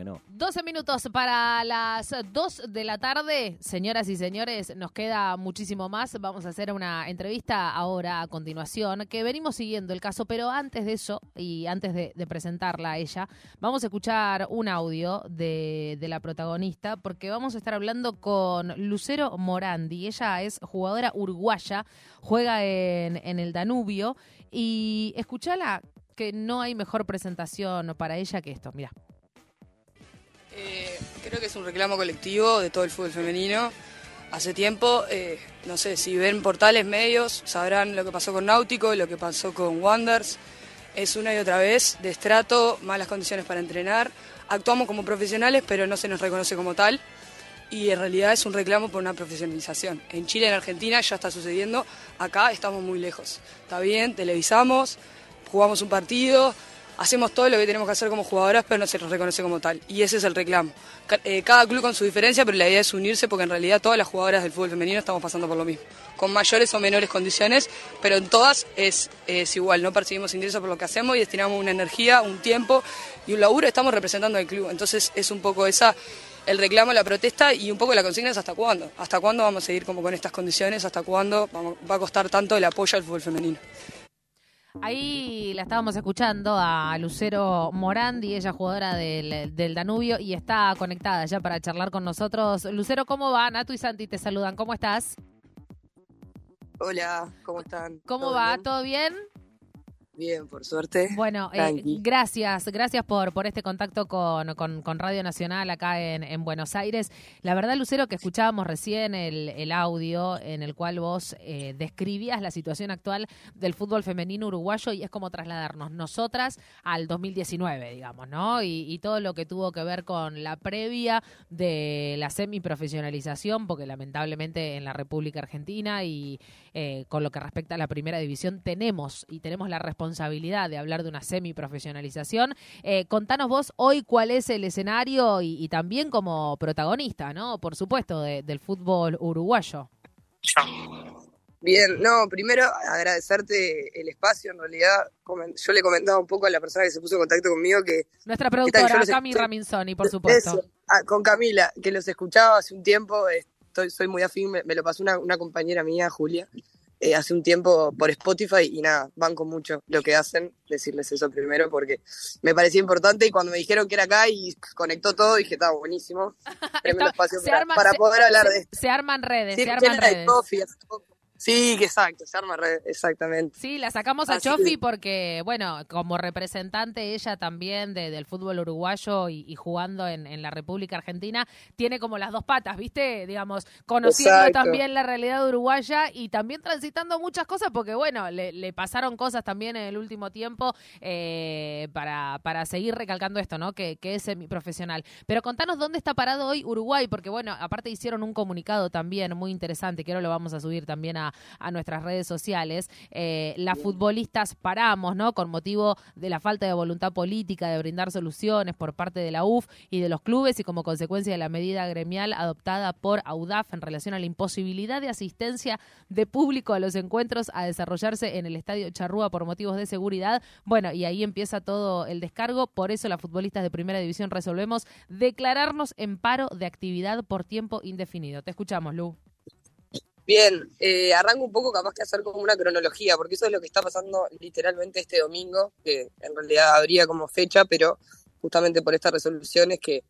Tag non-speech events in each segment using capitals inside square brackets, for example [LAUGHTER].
que no. 12 minutos para las 2 de la tarde. Señoras y señores, nos queda muchísimo más. Vamos a hacer una entrevista ahora a continuación, que venimos siguiendo el caso, pero antes de eso, y antes de, presentarla a ella, vamos a escuchar un audio de, la protagonista, porque vamos a estar hablando con Lucero Morandi. Ella es jugadora uruguaya, juega en, el Danubio, y escúchala que no hay mejor presentación para ella que esto. Mira. Creo que es un reclamo colectivo de todo el fútbol femenino. Hace tiempo, eh, no sé, si ven portales, medios, sabrán lo que pasó con Náutico, lo que pasó con Wonders. Es una y otra vez de estrato, malas condiciones para entrenar. Actuamos como profesionales, pero no se nos reconoce como tal. Y en realidad es un reclamo por una profesionalización. En Chile, en Argentina ya está sucediendo. Acá estamos muy lejos. Está bien, televisamos, jugamos un partido, hacemos todo lo que tenemos que hacer como jugadoras, pero no se nos reconoce como tal. Y ese es el reclamo. Eh, cada club con su diferencia, pero la idea es unirse porque en realidad todas las jugadoras del fútbol femenino estamos pasando por lo mismo. Con mayores o menores condiciones, pero en todas es, igual. No percibimos ingresos por lo que hacemos y destinamos una energía, un tiempo y un laburo. Estamos representando al club. Entonces es un poco esa el reclamo, la protesta y un poco la consigna es hasta cuándo. ¿Hasta cuándo vamos a seguir como con estas condiciones? ¿Hasta cuándo va a costar tanto el apoyo al fútbol femenino? Ahí la estábamos escuchando a Lucero Morandi, ella jugadora del, Danubio y está conectada ya para charlar con nosotros. Lucero, ¿cómo va? Natu y Santi te saludan. ¿Cómo estás? Hola, ¿cómo están? ¿Cómo va? ¿Todo bien? Bien, por suerte. Bueno, eh, gracias, gracias por, por este contacto con, con, Radio Nacional acá en, en, Buenos Aires. La verdad, Lucero, que escuchábamos recién el, el audio en el cual vos eh, describías la situación actual del fútbol femenino uruguayo y es como trasladarnos nosotras al 2019, digamos, ¿no? Y, y todo lo que tuvo que ver con la previa de la semiprofesionalización, porque lamentablemente en la República Argentina y eh, con lo que respecta a la primera división tenemos y tenemos la responsabilidad responsabilidad de hablar de una semiprofesionalización. Eh, contanos vos hoy cuál es el escenario y, también como protagonista, ¿no? Por supuesto, del fútbol uruguayo. Bien, no, primero agradecerte el espacio, en realidad yo le comentaba un poco a la persona que se puso en contacto conmigo que... Nuestra productora, Cami Raminzoni, por supuesto. Ah, con Camila, que los escuchaba hace un tiempo, estoy, soy muy afín, me, lo pasó una, una compañera mía, Julia, eh, hace un tiempo por Spotify y nada, banco mucho lo que hacen, decirles eso primero porque me parecía importante y cuando me dijeron que era acá y conectó todo dije, estaba buenísimo, [LAUGHS] tremendo espacio para, poder hablar de esto. Se arman redes, se arman redes. Sí, exacto, se arma exactamente. Sí, la sacamos a Chofi porque, bueno, como representante ella también de, del fútbol uruguayo y, jugando en, en, la República Argentina, tiene como las dos patas, ¿viste? Digamos, conociendo también la realidad uruguaya y también transitando muchas cosas porque, bueno, le, le pasaron cosas también en el último tiempo eh, para, para seguir recalcando esto, ¿no? Que, que es semiprofesional. Pero contanos dónde está parado hoy Uruguay, porque, bueno, aparte hicieron un comunicado también muy interesante, que ahora lo vamos a subir también a a, nuestras redes sociales, eh, las futbolistas paramos, ¿no? Con motivo de la falta de voluntad política de brindar soluciones por parte de la UF y de los clubes y como consecuencia de la medida gremial adoptada por AUDAF en relación a la imposibilidad de asistencia de público a los encuentros a desarrollarse en el Estadio Charrúa por motivos de seguridad. Bueno, y ahí empieza todo el descargo, por eso las futbolistas de Primera División resolvemos declararnos en paro de actividad por tiempo indefinido. Te escuchamos, Lu. Bien, eh, arranco un poco capaz que hacer como una cronología, porque eso es lo que está pasando literalmente este domingo, que en realidad habría como fecha, pero justamente por estas resoluciones que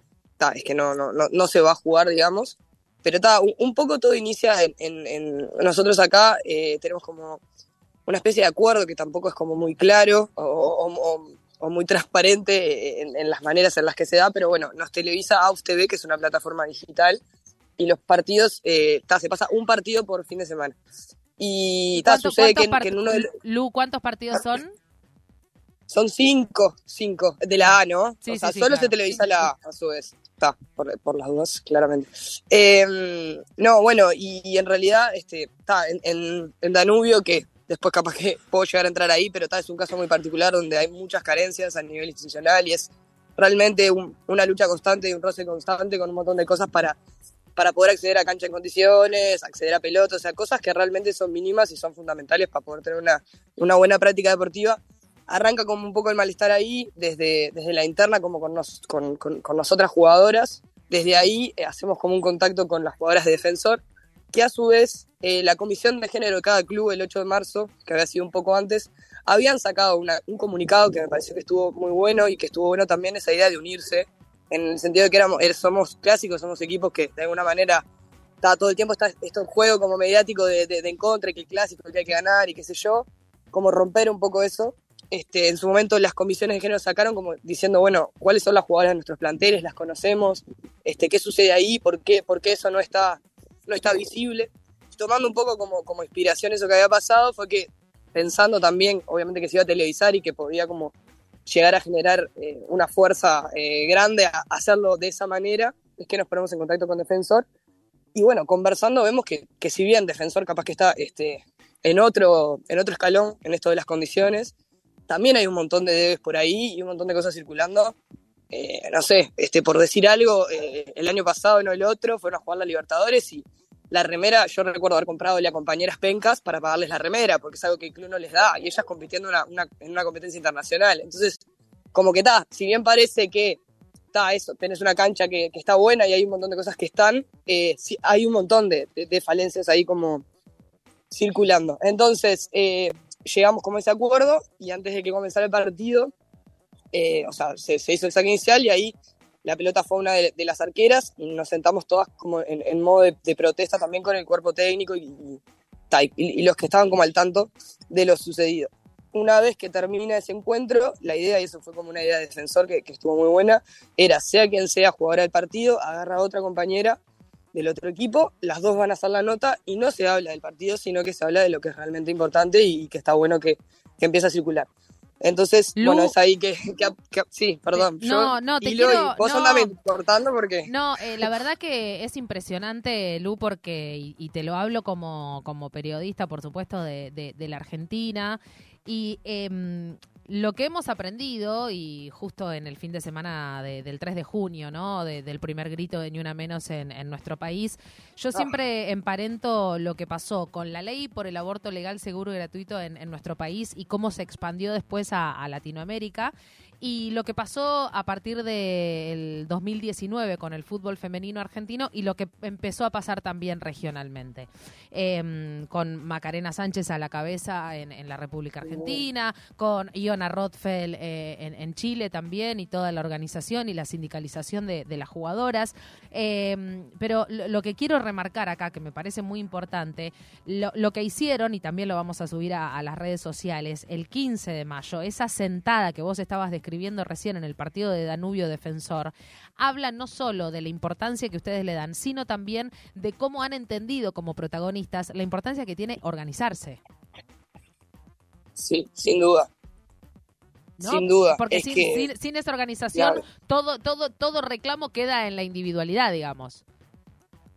es que no, no, no, se va a jugar, digamos. Pero está, un, poco todo inicia en, nosotros acá eh, tenemos como una especie de acuerdo que tampoco es como muy claro o, muy transparente en, en, las maneras en las que se da, pero bueno, nos televisa AUF TV, que es una plataforma digital, y los partidos, eh, se pasa un partido por fin de semana. Y sucede que, en uno de Lu, ¿cuántos partidos son? Son cinco, cinco, de la A, ¿no? o sea, solo se televisa la A, a su vez. Está, por, las dudas, claramente. Em, no, bueno, y, en realidad, este, está en, en, Danubio, que después capaz que [LAUGHS] puedo llegar a entrar ahí, pero está, es un caso muy particular donde hay muchas carencias a nivel institucional y es realmente una lucha constante y un roce constante con un montón de cosas para para poder acceder a cancha en condiciones, acceder a pelotas, o sea, cosas que realmente son mínimas y son fundamentales para poder tener una, una buena práctica deportiva. arranca como un poco el malestar ahí, desde, desde la interna como con, con, con, nosotras jugadoras. Desde ahí eh, hacemos como un contacto con las jugadoras de defensor, que a su vez eh, la comisión de género de cada club el 8 de marzo, que había sido un poco antes, habían sacado un comunicado que me pareció que estuvo muy bueno y que estuvo bueno también esa idea de unirse, en el sentido de que éramos, er, somos clásicos, somos equipos que de alguna manera está, todo el tiempo está esto en juego como mediático de, de, de encontre, que el clásico que hay que ganar y qué sé yo, como romper un poco eso. Este, en su momento las comisiones de género sacaron como diciendo, bueno, cuáles son las jugadoras de nuestros planteles, las conocemos, este, qué sucede ahí, por qué, por qué eso no está, no está visible. Tomando un poco como, como inspiración eso que había pasado, fue que pensando también, obviamente, que se iba a televisar y que podía como llegar a generar eh, una fuerza eh, grande a hacerlo de esa manera, es que nos ponemos en contacto con Defensor. Y bueno, conversando vemos que, que si bien Defensor capaz que está este, en, otro, en otro escalón en esto de las condiciones, también hay un montón de debes por ahí y un montón de cosas circulando. Eh, no sé, este, por decir algo, el año pasado, no el otro, fueron a jugar la Libertadores y la remera, yo recuerdo haber comprado a compañeras pencas para pagarles la remera, porque es algo que el club no les da, y ellas compitiendo en una competencia internacional. Entonces, como que está, si bien parece que está eso, tenés una cancha que, está buena y hay un montón de cosas que están, eh, hay un montón de, falencias ahí como circulando. Entonces, eh, llegamos como ese acuerdo y antes de que comenzara el partido, eh, o sea, se, hizo el saque inicial y ahí la pelota fue una de, las arqueras nos sentamos todas como en, modo de, protesta también con el cuerpo técnico y, y, los que estaban como al tanto de lo sucedido. Una vez que termina ese encuentro, la idea, y eso fue como una idea de defensor que, que estuvo muy buena, era sea quien sea jugadora del partido, agarra a otra compañera del otro equipo, las dos van a hacer la nota y no se habla del partido, sino que se habla de lo que es realmente importante y que está bueno que, que empiece a circular. Entonces, bueno, es ahí que, sí, perdón. No, no, te quiero, vos no, cortando porque... No, eh, la verdad que es impresionante, Lu, porque, y, te lo hablo como, como periodista, por supuesto, de, de, de la Argentina, y eh, lo que hemos aprendido, y justo en el fin de semana del 3 de junio, ¿no? del primer grito de Ni Una Menos en, nuestro país, yo ah. siempre emparento lo que pasó con la ley por el aborto legal, seguro y gratuito en, nuestro país y cómo se expandió después a Latinoamérica y lo que pasó a partir del 2019 con el fútbol femenino argentino y lo que empezó a pasar también regionalmente, em, con Macarena Sánchez a la cabeza en, la República Argentina, con Iona Rothfeld eh, en, Chile también y toda la organización y la sindicalización de, las jugadoras. Em, pero lo, que quiero remarcar acá, que me parece muy importante, lo, que hicieron, y también lo vamos a subir a, a las redes sociales, el 15 de mayo, esa sentada que vos estabas describiendo, escribiendo recién en el partido de Danubio Defensor, habla no solo de la importancia que ustedes le dan, sino también de cómo han entendido como protagonistas la importancia que tiene organizarse. Sí, sin duda. Sin duda. Porque sin, sin, esa organización, todo, todo, todo reclamo queda en la individualidad, digamos.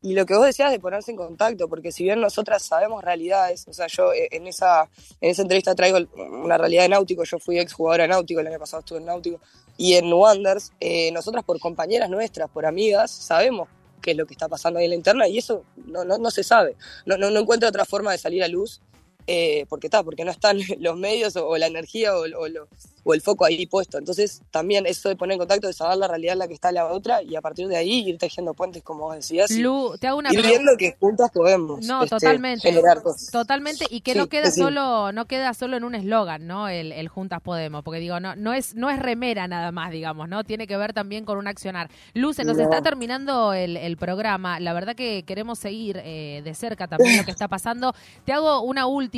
Y lo que vos decías de ponerse en contacto, porque si bien nosotras sabemos realidades, o sea, yo eh, en esa, en esa entrevista traigo una realidad de Náutico, yo fui exjugadora de Náutico, el año pasado estuve en Náutico, y en Wonders, eh, nosotras por compañeras nuestras, por amigas, sabemos qué es lo que está pasando ahí en la interna y eso no, no, no se sabe. No, no, no encuentro otra forma de salir a luz eh, porque está, porque no están [LAUGHS] los medios o, la energía o, o, el foco ahí puesto. Entonces, también eso de poner en contacto, de saber la realidad en la que está la otra y a partir de ahí ir tejiendo puentes, como vos decías. Lu, te hago una ir viendo que juntas podemos no, este, totalmente, generar cosas. Totalmente, y que no queda solo no queda solo en un eslogan, ¿no? El, el, juntas podemos, porque digo, no no es no es remera nada más, digamos, ¿no? Tiene que ver también con un accionar. Lu, se nos está terminando el, el, programa. La verdad que queremos seguir eh, de cerca también lo que está pasando. Te hago una última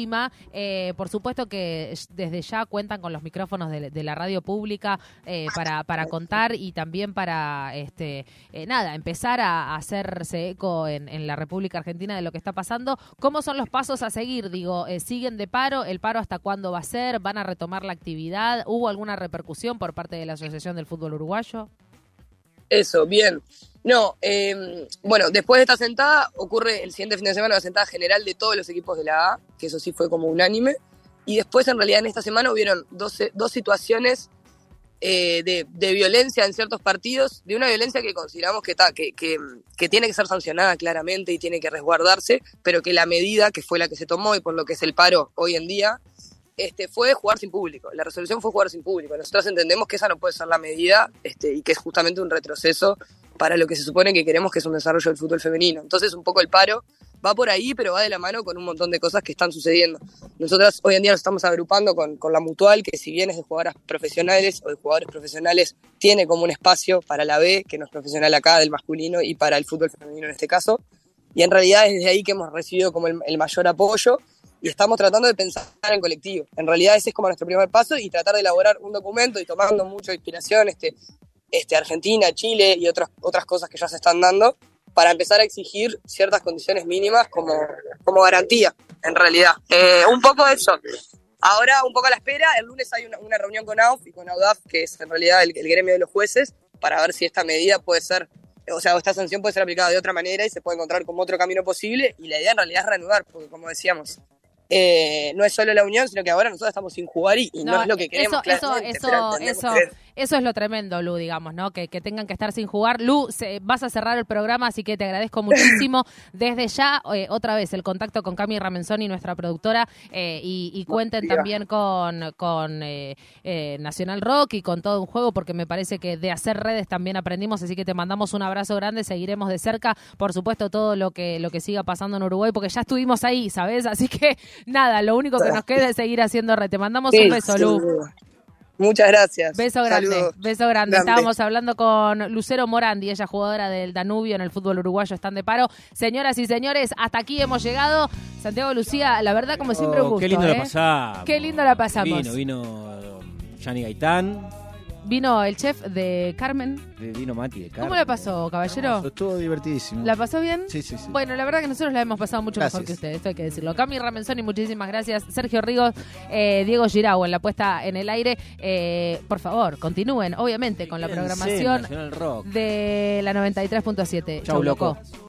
eh, por supuesto que desde ya cuentan con los micrófonos de, la radio pública eh, para, para contar y también para, este eh, nada, empezar a, hacerse eco en, la República Argentina de lo que está pasando. ¿Cómo son los pasos a seguir? Digo, ¿siguen de paro? ¿El paro hasta cuándo va a ser? ¿Van a retomar la actividad? ¿Hubo alguna repercusión por parte de la Asociación del Fútbol Uruguayo? Eso, bien. No, em, bueno, después de esta sentada ocurre el siguiente fin de semana la sentada general de todos los equipos de la A, que eso sí fue como unánime. Y después, en realidad, en esta semana hubieron dos, dos situaciones eh, de, de, violencia en ciertos partidos, de una violencia que consideramos que, está que, que, que, tiene que ser sancionada claramente y tiene que resguardarse, pero que la medida que fue la que se tomó y por lo que es el paro hoy en día, este, fue jugar sin público. La resolución fue jugar sin público. Nosotros entendemos que esa no puede ser la medida este, y que es justamente un retroceso para lo que se supone que queremos que es un desarrollo del fútbol femenino. Entonces, un poco el paro va por ahí, pero va de la mano con un montón de cosas que están sucediendo. Nosotras hoy en día nos estamos agrupando con, con la Mutual, que si bien es de jugadoras profesionales o de jugadores profesionales, tiene como un espacio para la B, que no es profesional acá, del masculino, y para el fútbol femenino en este caso. Y en realidad es desde ahí que hemos recibido como el, el mayor apoyo y estamos tratando de pensar en colectivo. En realidad ese es como nuestro primer paso y tratar de elaborar un documento y tomando mucha inspiración este, este, Argentina, Chile y otras, otras cosas que ya se están dando para empezar a exigir ciertas condiciones mínimas como, como garantía, en realidad. Eh, un poco eso. Ahora, un poco a la espera, el lunes hay una, una reunión con AUF y con AUDAF, que es en realidad el, el, gremio de los jueces, para ver si esta medida puede ser, o sea, esta sanción puede ser aplicada de otra manera y se puede encontrar como otro camino posible. Y la idea en realidad es reanudar, porque como decíamos, eh, no es solo la unión, sino que ahora nosotros estamos sin jugar y, y no, no, es lo que queremos. Eso, eso, eso, eso, es lo tremendo, Lu, digamos, ¿no? Que, que tengan que estar sin jugar. Lu, se, vas a cerrar el programa, así que te agradezco [LAUGHS] muchísimo. Desde ya, eh, otra vez, el contacto con Cami Ramenzoni, nuestra productora, eh, y, y, cuenten también con, con eh, Nacional Rock y con todo un juego, porque me parece que de hacer redes también aprendimos, así que te mandamos un abrazo grande, seguiremos de cerca, por supuesto, todo lo que, lo que siga pasando en Uruguay, porque ya estuvimos ahí, ¿sabes? Así que nada, lo único que nos queda es seguir haciendo red. Te mandamos sí, un beso, Lu. Muchas gracias. Beso grande, Saludos. beso grande. grande. Estábamos hablando con Lucero Morandi, ella jugadora del Danubio en el fútbol uruguayo, están de paro. Señoras y señores, hasta aquí hemos llegado. Santiago Lucía, la verdad, como siempre, un gusto. Qué lindo ¿eh? la pasamos. Qué lindo la pasamos. Vino, vino Gianni Gaitán. Vino el chef de Carmen. Vino Mati de Carmen. ¿Cómo la pasó, caballero? No, estuvo divertidísimo. ¿La pasó bien? Sí, sí, sí. Bueno, la verdad que nosotros la hemos pasado mucho gracias. mejor que ustedes, esto hay que decirlo. Cami Ramenzoni, muchísimas gracias. Sergio Rigos, eh, Diego Girau en la puesta en el aire. Eh, por favor, continúen, obviamente, con la programación Rock. de la 93.7. Chau, loco.